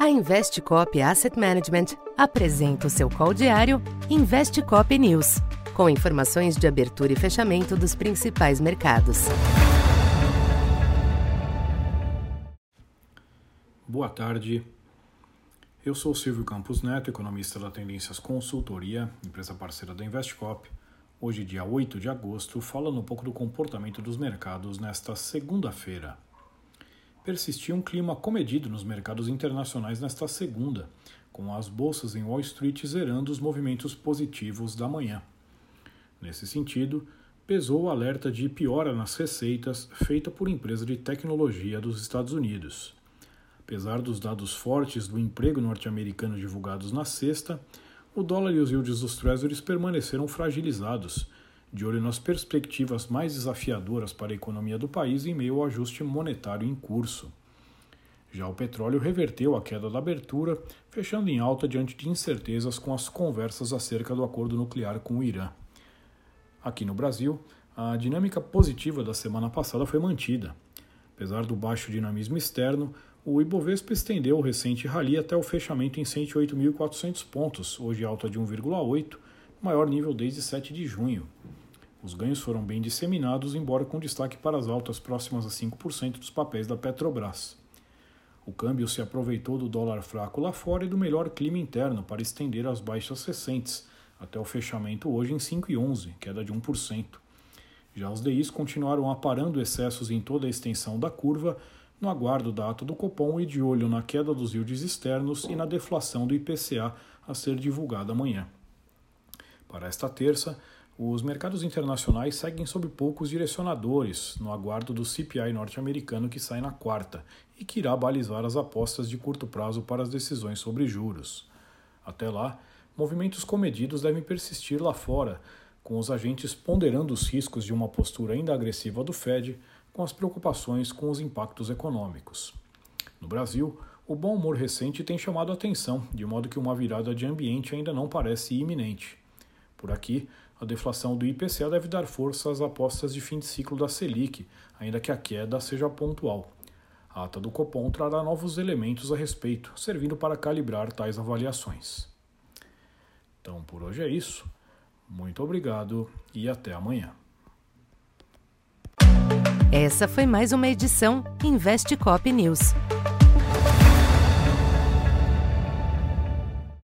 A Investcop Asset Management apresenta o seu call diário Investcop News, com informações de abertura e fechamento dos principais mercados. Boa tarde. Eu sou Silvio Campos Neto, economista da Tendências Consultoria, empresa parceira da Investcop. Hoje, dia 8 de agosto, falando um pouco do comportamento dos mercados nesta segunda-feira persistia um clima comedido nos mercados internacionais nesta segunda, com as bolsas em Wall Street zerando os movimentos positivos da manhã. Nesse sentido, pesou o alerta de piora nas receitas feita por empresa de tecnologia dos Estados Unidos. Apesar dos dados fortes do emprego norte-americano divulgados na sexta, o dólar e os yields dos treasuries permaneceram fragilizados, de olho nas perspectivas mais desafiadoras para a economia do país em meio ao ajuste monetário em curso. Já o petróleo reverteu a queda da abertura, fechando em alta diante de incertezas com as conversas acerca do acordo nuclear com o Irã. Aqui no Brasil, a dinâmica positiva da semana passada foi mantida. Apesar do baixo dinamismo externo, o Ibovespa estendeu o recente rally até o fechamento em 108.400 pontos, hoje alta de 1,8, maior nível desde 7 de junho. Os ganhos foram bem disseminados, embora com destaque para as altas próximas a 5% dos papéis da Petrobras. O câmbio se aproveitou do dólar fraco lá fora e do melhor clima interno para estender as baixas recentes, até o fechamento hoje em 5,11, queda de 1%. Já os DIs continuaram aparando excessos em toda a extensão da curva, no aguardo da ata do Copom e de olho na queda dos yields externos e na deflação do IPCA a ser divulgada amanhã. Para esta terça, os mercados internacionais seguem sob poucos direcionadores, no aguardo do CPI norte-americano que sai na quarta e que irá balizar as apostas de curto prazo para as decisões sobre juros. Até lá, movimentos comedidos devem persistir lá fora, com os agentes ponderando os riscos de uma postura ainda agressiva do Fed com as preocupações com os impactos econômicos. No Brasil, o bom humor recente tem chamado a atenção, de modo que uma virada de ambiente ainda não parece iminente. Por aqui, a deflação do IPCA deve dar força às apostas de fim de ciclo da Selic, ainda que a queda seja pontual. A ata do Copom trará novos elementos a respeito, servindo para calibrar tais avaliações. Então, por hoje é isso. Muito obrigado e até amanhã. Essa foi mais uma edição Investe Cop News.